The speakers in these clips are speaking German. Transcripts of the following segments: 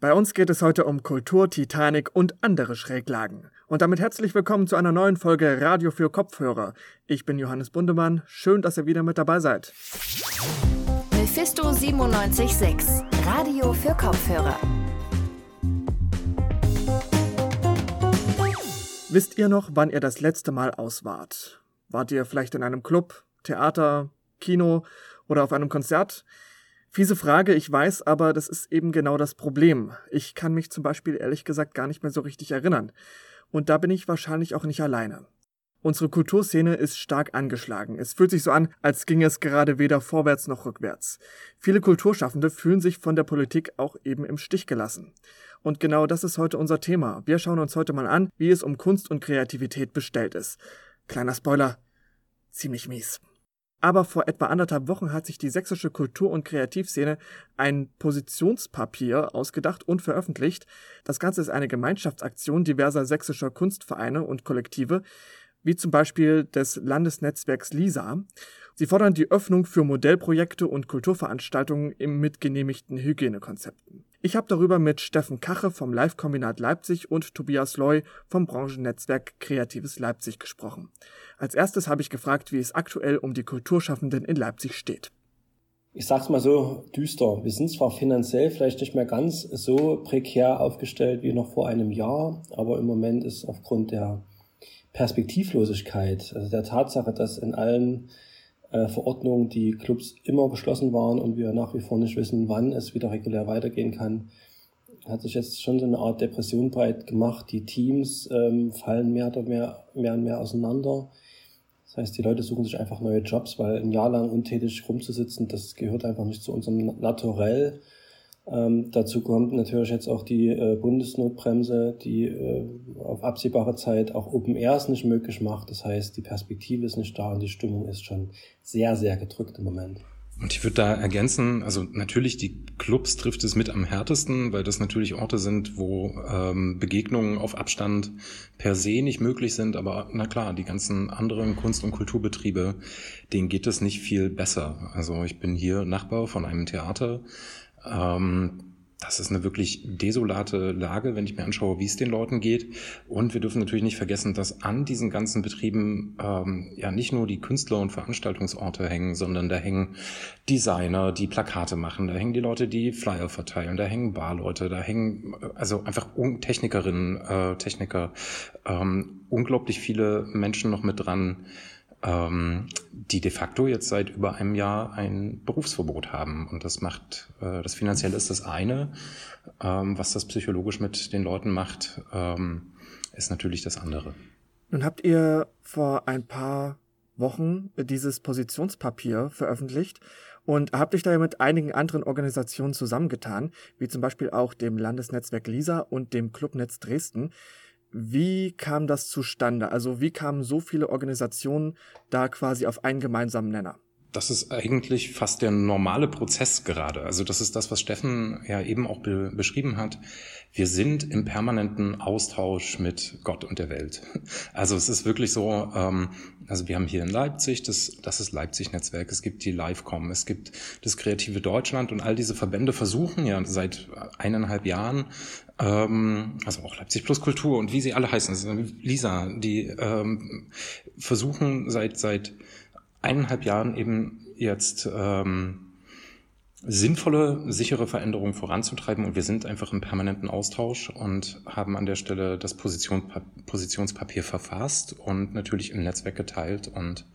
Bei uns geht es heute um Kultur, Titanic und andere Schräglagen. Und damit herzlich willkommen zu einer neuen Folge Radio für Kopfhörer. Ich bin Johannes Bundemann. Schön, dass ihr wieder mit dabei seid. Mephisto 976, Radio für Kopfhörer. Wisst ihr noch, wann ihr das letzte Mal aus wart? Wart ihr vielleicht in einem Club, Theater, Kino oder auf einem Konzert? Fiese Frage, ich weiß, aber das ist eben genau das Problem. Ich kann mich zum Beispiel ehrlich gesagt gar nicht mehr so richtig erinnern. Und da bin ich wahrscheinlich auch nicht alleine. Unsere Kulturszene ist stark angeschlagen. Es fühlt sich so an, als ginge es gerade weder vorwärts noch rückwärts. Viele Kulturschaffende fühlen sich von der Politik auch eben im Stich gelassen. Und genau das ist heute unser Thema. Wir schauen uns heute mal an, wie es um Kunst und Kreativität bestellt ist. Kleiner Spoiler, ziemlich mies. Aber vor etwa anderthalb Wochen hat sich die sächsische Kultur- und Kreativszene ein Positionspapier ausgedacht und veröffentlicht. Das Ganze ist eine Gemeinschaftsaktion diverser sächsischer Kunstvereine und Kollektive, wie zum Beispiel des Landesnetzwerks LISA. Sie fordern die Öffnung für Modellprojekte und Kulturveranstaltungen im mit genehmigten Hygienekonzepten. Ich habe darüber mit Steffen Kache vom Live-Kombinat Leipzig und Tobias Loy vom Branchennetzwerk Kreatives Leipzig gesprochen. Als erstes habe ich gefragt, wie es aktuell um die Kulturschaffenden in Leipzig steht. Ich sag's mal so düster. Wir sind zwar finanziell vielleicht nicht mehr ganz so prekär aufgestellt wie noch vor einem Jahr, aber im Moment ist aufgrund der Perspektivlosigkeit, also der Tatsache, dass in allen äh, Verordnungen die Clubs immer geschlossen waren und wir nach wie vor nicht wissen, wann es wieder regulär weitergehen kann, hat sich jetzt schon so eine Art Depression breit gemacht. Die Teams ähm, fallen mehr, oder mehr, mehr und mehr auseinander. Das heißt, die Leute suchen sich einfach neue Jobs, weil ein Jahr lang untätig rumzusitzen, das gehört einfach nicht zu unserem Naturell. Ähm, dazu kommt natürlich jetzt auch die äh, Bundesnotbremse, die äh, auf absehbare Zeit auch Open Airs nicht möglich macht. Das heißt, die Perspektive ist nicht da und die Stimmung ist schon sehr, sehr gedrückt im Moment. Und ich würde da ergänzen, also natürlich die Clubs trifft es mit am härtesten, weil das natürlich Orte sind, wo ähm, Begegnungen auf Abstand per se nicht möglich sind. Aber na klar, die ganzen anderen Kunst- und Kulturbetriebe, denen geht es nicht viel besser. Also ich bin hier Nachbar von einem Theater ähm, das ist eine wirklich desolate Lage, wenn ich mir anschaue, wie es den Leuten geht. Und wir dürfen natürlich nicht vergessen, dass an diesen ganzen Betrieben ähm, ja nicht nur die Künstler und Veranstaltungsorte hängen, sondern da hängen Designer, die Plakate machen, da hängen die Leute, die Flyer verteilen, da hängen Barleute, da hängen also einfach Technikerinnen, äh, Techniker, ähm, unglaublich viele Menschen noch mit dran ähm, die de facto jetzt seit über einem Jahr ein Berufsverbot haben. Und das macht, äh, das finanzielle ist das eine. Ähm, was das psychologisch mit den Leuten macht, ähm, ist natürlich das andere. Nun habt ihr vor ein paar Wochen dieses Positionspapier veröffentlicht und habt euch da mit einigen anderen Organisationen zusammengetan, wie zum Beispiel auch dem Landesnetzwerk LISA und dem Clubnetz Dresden. Wie kam das zustande? Also wie kamen so viele Organisationen da quasi auf einen gemeinsamen Nenner? Das ist eigentlich fast der normale Prozess gerade. Also das ist das, was Steffen ja eben auch be beschrieben hat. Wir sind im permanenten Austausch mit Gott und der Welt. Also es ist wirklich so, ähm, also wir haben hier in Leipzig, das, das ist Leipzig-Netzwerk, es gibt die Livecom, es gibt das Kreative Deutschland und all diese Verbände versuchen ja seit eineinhalb Jahren also auch Leipzig Plus Kultur und wie sie alle heißen, Lisa, die ähm, versuchen seit seit eineinhalb Jahren eben jetzt ähm, sinnvolle, sichere Veränderungen voranzutreiben. Und wir sind einfach im permanenten Austausch und haben an der Stelle das Position, Positionspapier verfasst und natürlich im Netzwerk geteilt. Und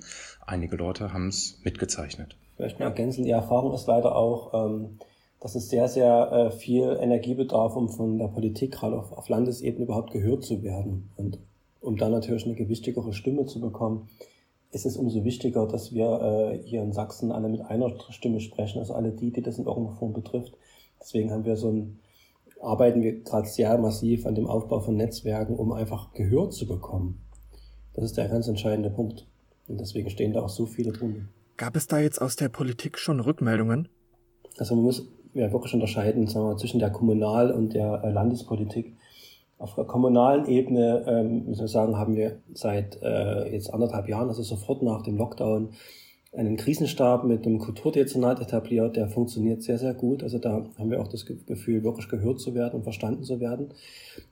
einige Leute haben es mitgezeichnet. Vielleicht mal ergänzen, die Erfahrung ist leider auch, ähm, dass es sehr, sehr äh, viel Energie bedarf, um von der Politik gerade auf, auf Landesebene überhaupt gehört zu werden und um dann natürlich eine gewichtigere Stimme zu bekommen ist es umso wichtiger, dass wir äh, hier in Sachsen alle mit einer Stimme sprechen, also alle die, die das in irgendeiner Form betrifft. Deswegen haben wir so ein, arbeiten wir gerade sehr massiv an dem Aufbau von Netzwerken, um einfach Gehör zu bekommen. Das ist der ganz entscheidende Punkt. Und deswegen stehen da auch so viele Bund. Gab es da jetzt aus der Politik schon Rückmeldungen? Also man muss ja wirklich unterscheiden sagen wir, zwischen der Kommunal- und der äh, Landespolitik. Auf der kommunalen Ebene, ähm, sagen, haben wir seit äh, jetzt anderthalb Jahren, also sofort nach dem Lockdown, einen Krisenstab mit einem Kulturdezernat etabliert, der funktioniert sehr, sehr gut. Also da haben wir auch das Gefühl, wirklich gehört zu werden und verstanden zu werden.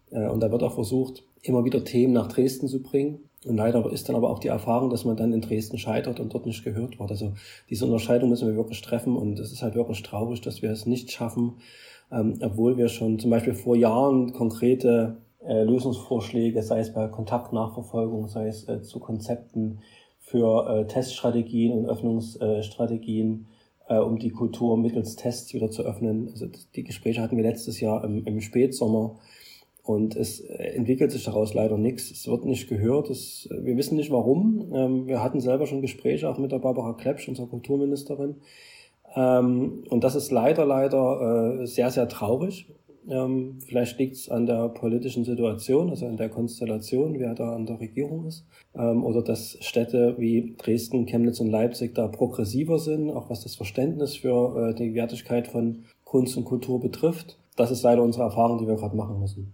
Äh, und da wird auch versucht, immer wieder Themen nach Dresden zu bringen. Und leider ist dann aber auch die Erfahrung, dass man dann in Dresden scheitert und dort nicht gehört wird. Also diese Unterscheidung müssen wir wirklich treffen und es ist halt wirklich traurig, dass wir es nicht schaffen, ähm, obwohl wir schon zum Beispiel vor Jahren konkrete äh, Lösungsvorschläge, sei es bei Kontaktnachverfolgung, sei es äh, zu Konzepten für äh, Teststrategien und Öffnungsstrategien, äh, um die Kultur mittels Tests wieder zu öffnen. Also die Gespräche hatten wir letztes Jahr im, im Spätsommer und es äh, entwickelt sich daraus leider nichts. Es wird nicht gehört. Es, wir wissen nicht warum. Ähm, wir hatten selber schon Gespräche auch mit der Barbara Klepsch, unserer Kulturministerin. Ähm, und das ist leider, leider äh, sehr, sehr traurig. Ähm, vielleicht liegt es an der politischen Situation, also an der Konstellation, wer da an der Regierung ist. oder dass Städte wie Dresden, Chemnitz und Leipzig da progressiver sind, auch was das Verständnis für äh, die Wertigkeit von Kunst und Kultur betrifft. Das ist leider unsere Erfahrung, die wir gerade machen müssen.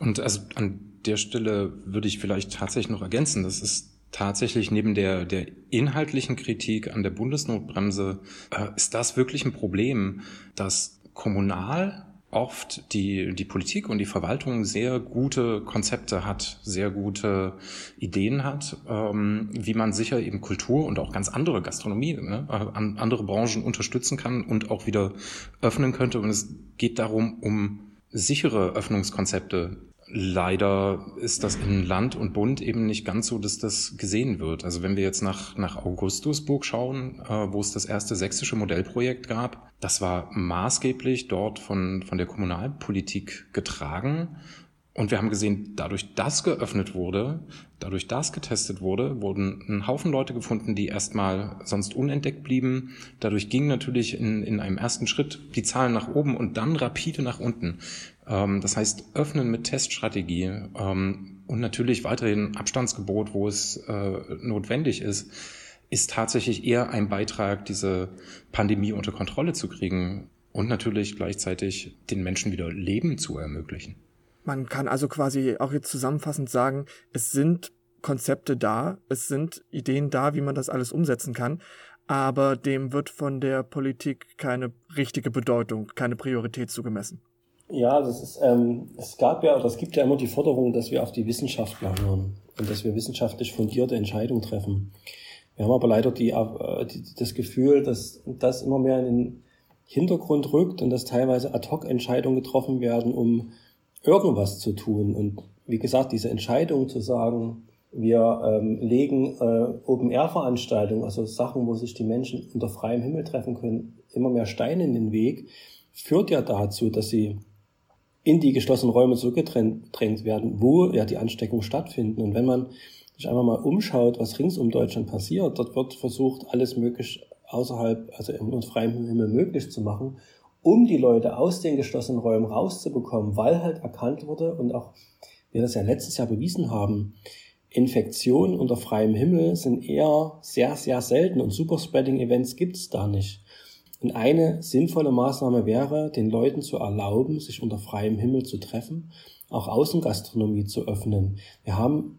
Und also an der Stelle würde ich vielleicht tatsächlich noch ergänzen, das ist tatsächlich neben der, der inhaltlichen Kritik an der Bundesnotbremse, äh, ist das wirklich ein Problem, dass kommunal oft die, die Politik und die Verwaltung sehr gute Konzepte hat, sehr gute Ideen hat, ähm, wie man sicher eben Kultur und auch ganz andere Gastronomie, ne, äh, andere Branchen unterstützen kann und auch wieder öffnen könnte. Und es geht darum, um sichere Öffnungskonzepte Leider ist das in Land und Bund eben nicht ganz so, dass das gesehen wird. Also wenn wir jetzt nach, nach Augustusburg schauen, äh, wo es das erste sächsische Modellprojekt gab, das war maßgeblich dort von, von der Kommunalpolitik getragen. Und wir haben gesehen, dadurch, dass geöffnet wurde, dadurch, dass getestet wurde, wurden ein Haufen Leute gefunden, die erstmal sonst unentdeckt blieben. Dadurch ging natürlich in, in einem ersten Schritt die Zahlen nach oben und dann rapide nach unten. Ähm, das heißt, öffnen mit Teststrategie ähm, und natürlich weiterhin Abstandsgebot, wo es äh, notwendig ist, ist tatsächlich eher ein Beitrag, diese Pandemie unter Kontrolle zu kriegen und natürlich gleichzeitig den Menschen wieder Leben zu ermöglichen. Man kann also quasi auch jetzt zusammenfassend sagen, es sind Konzepte da, es sind Ideen da, wie man das alles umsetzen kann, aber dem wird von der Politik keine richtige Bedeutung, keine Priorität zugemessen. Ja, das ist, ähm, es gab ja oder es gibt ja immer die Forderung, dass wir auf die Wissenschaftler hören und dass wir wissenschaftlich fundierte Entscheidungen treffen. Wir haben aber leider die, äh, die, das Gefühl, dass das immer mehr in den Hintergrund rückt und dass teilweise Ad-Hoc-Entscheidungen getroffen werden, um irgendwas zu tun. Und wie gesagt, diese Entscheidung zu sagen, wir ähm, legen äh, Open-Air-Veranstaltungen, also Sachen, wo sich die Menschen unter freiem Himmel treffen können, immer mehr Steine in den Weg, führt ja dazu, dass sie in die geschlossenen Räume zurückgedrängt werden, wo ja die Ansteckungen stattfinden. Und wenn man sich einfach mal umschaut, was rings um Deutschland passiert, dort wird versucht, alles möglich außerhalb, also im freien Himmel möglich zu machen, um die Leute aus den geschlossenen Räumen rauszubekommen, weil halt erkannt wurde und auch wir das ja letztes Jahr bewiesen haben, Infektionen unter freiem Himmel sind eher sehr, sehr selten und Superspreading-Events gibt es da nicht. Und eine sinnvolle Maßnahme wäre, den Leuten zu erlauben, sich unter freiem Himmel zu treffen, auch Außengastronomie zu öffnen. Wir haben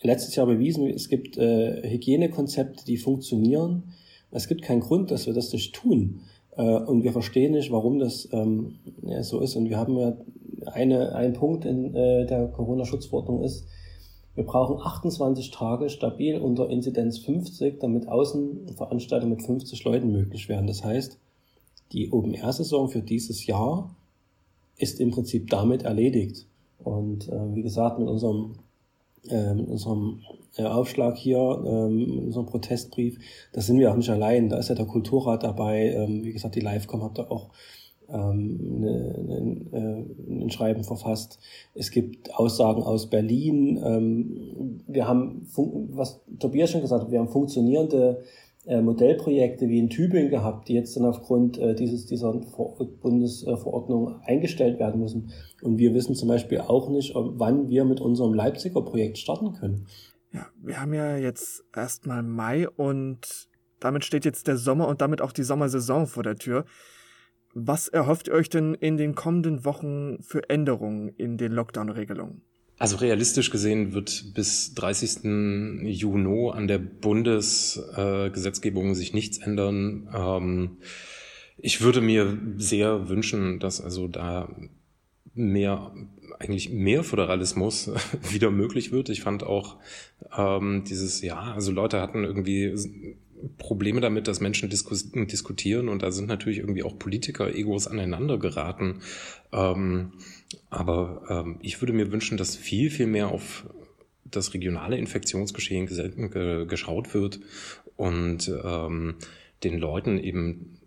letztes Jahr bewiesen, es gibt äh, Hygienekonzepte, die funktionieren. Es gibt keinen Grund, dass wir das nicht tun. Äh, und wir verstehen nicht, warum das ähm, ja, so ist. Und wir haben ja eine, ein Punkt in äh, der Corona-Schutzverordnung ist, wir brauchen 28 Tage stabil unter Inzidenz 50, damit Außenveranstaltungen mit 50 Leuten möglich werden. Das heißt, die Open-Air-Saison für dieses Jahr ist im Prinzip damit erledigt. Und äh, wie gesagt, mit unserem, äh, mit unserem äh, Aufschlag hier, äh, mit unserem Protestbrief, da sind wir auch nicht allein. Da ist ja der Kulturrat dabei. Ähm, wie gesagt, die Livecom hat da auch ähm, eine, eine, äh, ein Schreiben verfasst. Es gibt Aussagen aus Berlin. Ähm, wir haben, was Tobias schon gesagt hat, wir haben funktionierende Modellprojekte wie in Tübingen gehabt, die jetzt dann aufgrund äh, dieses, dieser Bundesverordnung eingestellt werden müssen. Und wir wissen zum Beispiel auch nicht, wann wir mit unserem Leipziger Projekt starten können. Ja, wir haben ja jetzt erstmal Mai und damit steht jetzt der Sommer und damit auch die Sommersaison vor der Tür. Was erhofft ihr euch denn in den kommenden Wochen für Änderungen in den Lockdown-Regelungen? Also realistisch gesehen wird bis 30. Juni an der Bundesgesetzgebung äh, sich nichts ändern. Ähm, ich würde mir sehr wünschen, dass also da mehr, eigentlich mehr Föderalismus wieder möglich wird. Ich fand auch ähm, dieses, ja, also Leute hatten irgendwie Probleme damit, dass Menschen diskus diskutieren und da sind natürlich irgendwie auch Politiker-Egos aneinander geraten. Ähm, aber ähm, ich würde mir wünschen, dass viel, viel mehr auf das regionale Infektionsgeschehen geschaut wird und ähm, den Leuten eben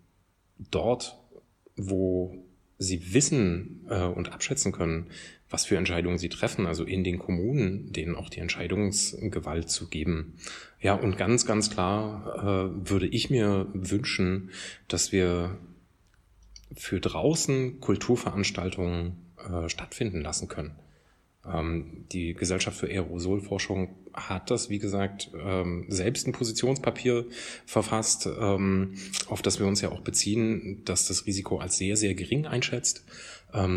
dort, wo sie wissen äh, und abschätzen können, was für Entscheidungen sie treffen, also in den Kommunen, denen auch die Entscheidungsgewalt zu geben. Ja, und ganz, ganz klar äh, würde ich mir wünschen, dass wir für draußen Kulturveranstaltungen äh, stattfinden lassen können. Ähm, die Gesellschaft für Aerosolforschung hat das, wie gesagt, ähm, selbst ein Positionspapier verfasst, ähm, auf das wir uns ja auch beziehen, dass das Risiko als sehr, sehr gering einschätzt,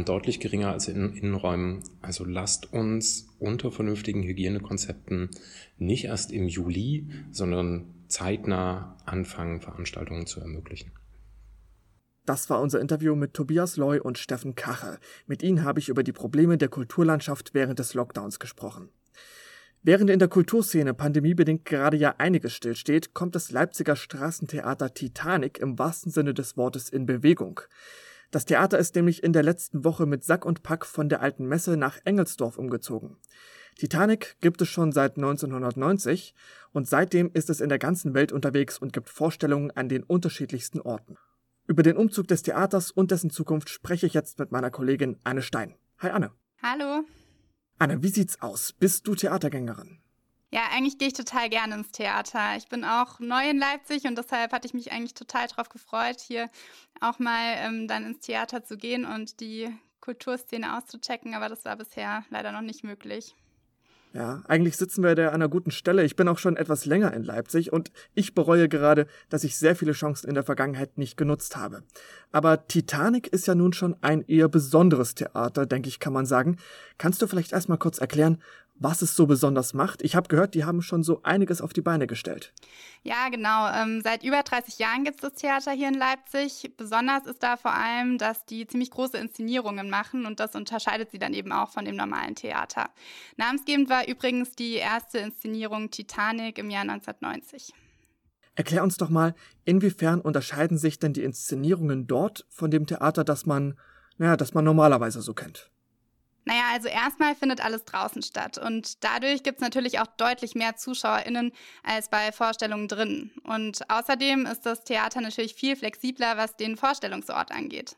deutlich geringer als in Innenräumen. Also lasst uns unter vernünftigen Hygienekonzepten nicht erst im Juli, sondern zeitnah anfangen, Veranstaltungen zu ermöglichen. Das war unser Interview mit Tobias Loy und Steffen Kache. Mit ihnen habe ich über die Probleme der Kulturlandschaft während des Lockdowns gesprochen. Während in der Kulturszene pandemiebedingt gerade ja einiges stillsteht, kommt das Leipziger Straßentheater Titanic im wahrsten Sinne des Wortes in Bewegung. Das Theater ist nämlich in der letzten Woche mit Sack und Pack von der alten Messe nach Engelsdorf umgezogen. Titanic gibt es schon seit 1990 und seitdem ist es in der ganzen Welt unterwegs und gibt Vorstellungen an den unterschiedlichsten Orten. Über den Umzug des Theaters und dessen Zukunft spreche ich jetzt mit meiner Kollegin Anne Stein. Hi Anne. Hallo. Anne, wie sieht's aus? Bist du Theatergängerin? Ja, eigentlich gehe ich total gerne ins Theater. Ich bin auch neu in Leipzig und deshalb hatte ich mich eigentlich total darauf gefreut, hier auch mal ähm, dann ins Theater zu gehen und die Kulturszene auszuchecken, aber das war bisher leider noch nicht möglich. Ja, eigentlich sitzen wir da an einer guten Stelle. Ich bin auch schon etwas länger in Leipzig und ich bereue gerade, dass ich sehr viele Chancen in der Vergangenheit nicht genutzt habe. Aber Titanic ist ja nun schon ein eher besonderes Theater, denke ich, kann man sagen. Kannst du vielleicht erstmal kurz erklären, was es so besonders macht. Ich habe gehört, die haben schon so einiges auf die Beine gestellt. Ja, genau. Ähm, seit über 30 Jahren gibt es das Theater hier in Leipzig. Besonders ist da vor allem, dass die ziemlich große Inszenierungen machen und das unterscheidet sie dann eben auch von dem normalen Theater. Namensgebend war übrigens die erste Inszenierung Titanic im Jahr 1990. Erklär uns doch mal, inwiefern unterscheiden sich denn die Inszenierungen dort von dem Theater, das man, naja, das man normalerweise so kennt? Naja, also erstmal findet alles draußen statt und dadurch gibt es natürlich auch deutlich mehr ZuschauerInnen als bei Vorstellungen drin. Und außerdem ist das Theater natürlich viel flexibler, was den Vorstellungsort angeht.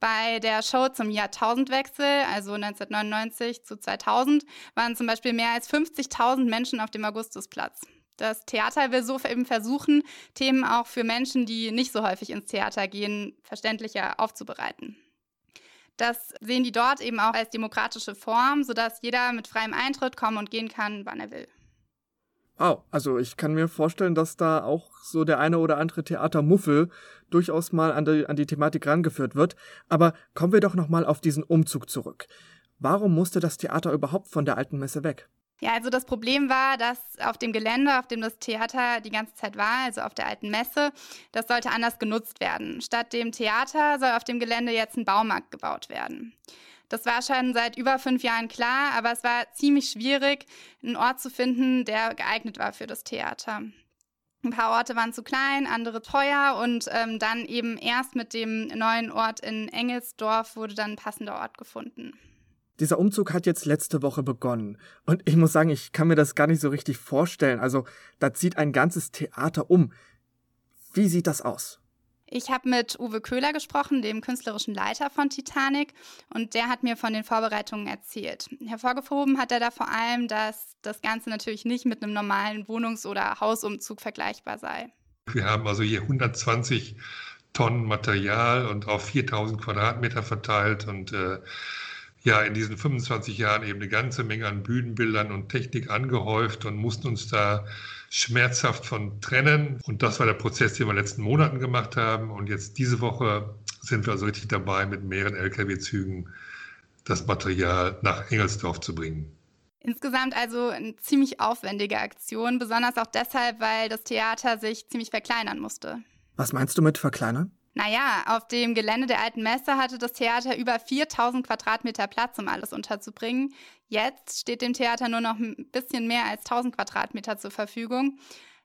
Bei der Show zum Jahrtausendwechsel, also 1999 zu 2000, waren zum Beispiel mehr als 50.000 Menschen auf dem Augustusplatz. Das Theater will so eben versuchen, Themen auch für Menschen, die nicht so häufig ins Theater gehen, verständlicher aufzubereiten. Das sehen die dort eben auch als demokratische Form, sodass jeder mit freiem Eintritt kommen und gehen kann, wann er will. Wow, also ich kann mir vorstellen, dass da auch so der eine oder andere Theatermuffel durchaus mal an die, an die Thematik rangeführt wird. Aber kommen wir doch nochmal auf diesen Umzug zurück. Warum musste das Theater überhaupt von der alten Messe weg? Ja, also das Problem war, dass auf dem Gelände, auf dem das Theater die ganze Zeit war, also auf der alten Messe, das sollte anders genutzt werden. Statt dem Theater soll auf dem Gelände jetzt ein Baumarkt gebaut werden. Das war schon seit über fünf Jahren klar, aber es war ziemlich schwierig, einen Ort zu finden, der geeignet war für das Theater. Ein paar Orte waren zu klein, andere teuer und ähm, dann eben erst mit dem neuen Ort in Engelsdorf wurde dann ein passender Ort gefunden. Dieser Umzug hat jetzt letzte Woche begonnen. Und ich muss sagen, ich kann mir das gar nicht so richtig vorstellen. Also, da zieht ein ganzes Theater um. Wie sieht das aus? Ich habe mit Uwe Köhler gesprochen, dem künstlerischen Leiter von Titanic, und der hat mir von den Vorbereitungen erzählt. Hervorgehoben hat er da vor allem, dass das Ganze natürlich nicht mit einem normalen Wohnungs- oder Hausumzug vergleichbar sei. Wir haben also hier 120 Tonnen Material und auf 4000 Quadratmeter verteilt und äh, ja in diesen 25 Jahren eben eine ganze Menge an Bühnenbildern und Technik angehäuft und mussten uns da schmerzhaft von trennen. Und das war der Prozess, den wir in den letzten Monaten gemacht haben. Und jetzt diese Woche sind wir also richtig dabei, mit mehreren Lkw-Zügen das Material nach Engelsdorf zu bringen. Insgesamt also eine ziemlich aufwendige Aktion, besonders auch deshalb, weil das Theater sich ziemlich verkleinern musste. Was meinst du mit verkleinern? Naja, auf dem Gelände der alten Messe hatte das Theater über 4000 Quadratmeter Platz, um alles unterzubringen. Jetzt steht dem Theater nur noch ein bisschen mehr als 1000 Quadratmeter zur Verfügung.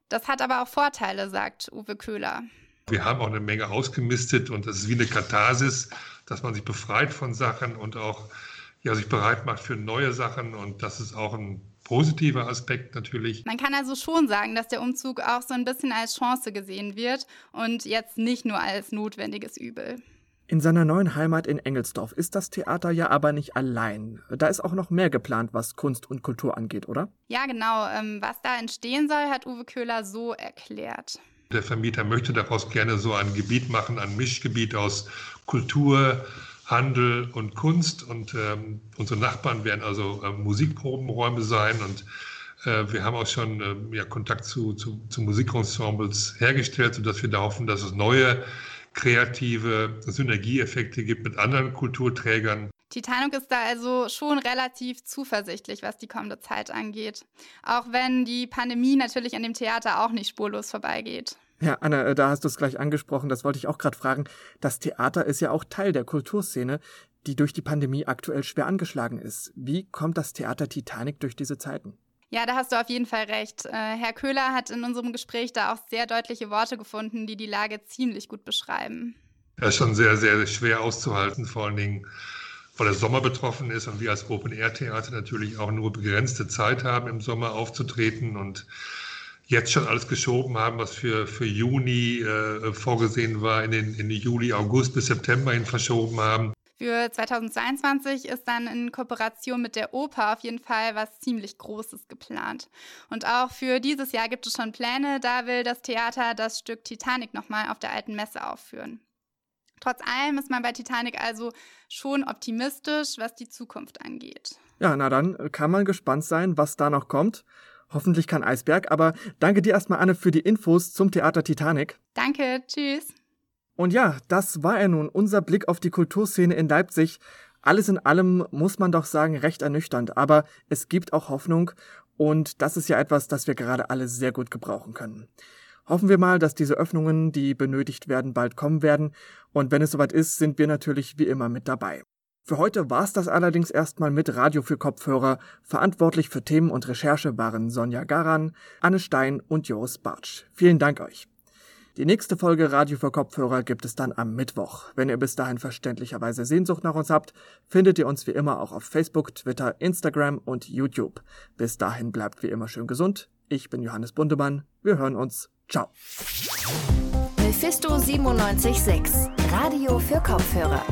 Das hat aber auch Vorteile, sagt Uwe Köhler. Wir haben auch eine Menge ausgemistet und das ist wie eine Katharsis, dass man sich befreit von Sachen und auch ja, sich bereit macht für neue Sachen. Und das ist auch ein positiver Aspekt natürlich. Man kann also schon sagen, dass der Umzug auch so ein bisschen als Chance gesehen wird und jetzt nicht nur als notwendiges Übel. In seiner neuen Heimat in Engelsdorf ist das Theater ja aber nicht allein. Da ist auch noch mehr geplant, was Kunst und Kultur angeht, oder? Ja, genau. Ähm, was da entstehen soll, hat Uwe Köhler so erklärt. Der Vermieter möchte daraus gerne so ein Gebiet machen, ein Mischgebiet aus Kultur, Handel und Kunst. Und ähm, unsere Nachbarn werden also äh, Musikprobenräume sein. Und äh, wir haben auch schon äh, ja, Kontakt zu, zu, zu Musikensembles hergestellt, sodass wir da hoffen, dass es neue kreative Synergieeffekte gibt mit anderen Kulturträgern. Titanic ist da also schon relativ zuversichtlich, was die kommende Zeit angeht. Auch wenn die Pandemie natürlich an dem Theater auch nicht spurlos vorbeigeht. Ja, Anna, äh, da hast du es gleich angesprochen, das wollte ich auch gerade fragen. Das Theater ist ja auch Teil der Kulturszene, die durch die Pandemie aktuell schwer angeschlagen ist. Wie kommt das Theater Titanic durch diese Zeiten? Ja, da hast du auf jeden Fall recht. Äh, Herr Köhler hat in unserem Gespräch da auch sehr deutliche Worte gefunden, die die Lage ziemlich gut beschreiben. Er ist schon sehr, sehr schwer auszuhalten, vor allen Dingen, weil der Sommer betroffen ist und wir als Open-Air-Theater natürlich auch nur begrenzte Zeit haben, im Sommer aufzutreten und jetzt schon alles geschoben haben, was für, für Juni äh, vorgesehen war, in den, in den Juli, August bis September hin verschoben haben. Für 2022 ist dann in Kooperation mit der Oper auf jeden Fall was ziemlich Großes geplant. Und auch für dieses Jahr gibt es schon Pläne, da will das Theater das Stück Titanic nochmal auf der alten Messe aufführen. Trotz allem ist man bei Titanic also schon optimistisch, was die Zukunft angeht. Ja, na dann kann man gespannt sein, was da noch kommt. Hoffentlich kein Eisberg, aber danke dir erstmal, Anne, für die Infos zum Theater Titanic. Danke, tschüss. Und ja, das war er nun, unser Blick auf die Kulturszene in Leipzig. Alles in allem muss man doch sagen, recht ernüchternd, aber es gibt auch Hoffnung und das ist ja etwas, das wir gerade alle sehr gut gebrauchen können. Hoffen wir mal, dass diese Öffnungen, die benötigt werden, bald kommen werden und wenn es soweit ist, sind wir natürlich wie immer mit dabei. Für heute war's das allerdings erstmal mit Radio für Kopfhörer. Verantwortlich für Themen und Recherche waren Sonja Garan, Anne Stein und Joris Bartsch. Vielen Dank euch. Die nächste Folge Radio für Kopfhörer gibt es dann am Mittwoch. Wenn ihr bis dahin verständlicherweise Sehnsucht nach uns habt, findet ihr uns wie immer auch auf Facebook, Twitter, Instagram und YouTube. Bis dahin bleibt wie immer schön gesund. Ich bin Johannes Bundemann. Wir hören uns. Ciao. Mephisto 976, Radio für Kopfhörer.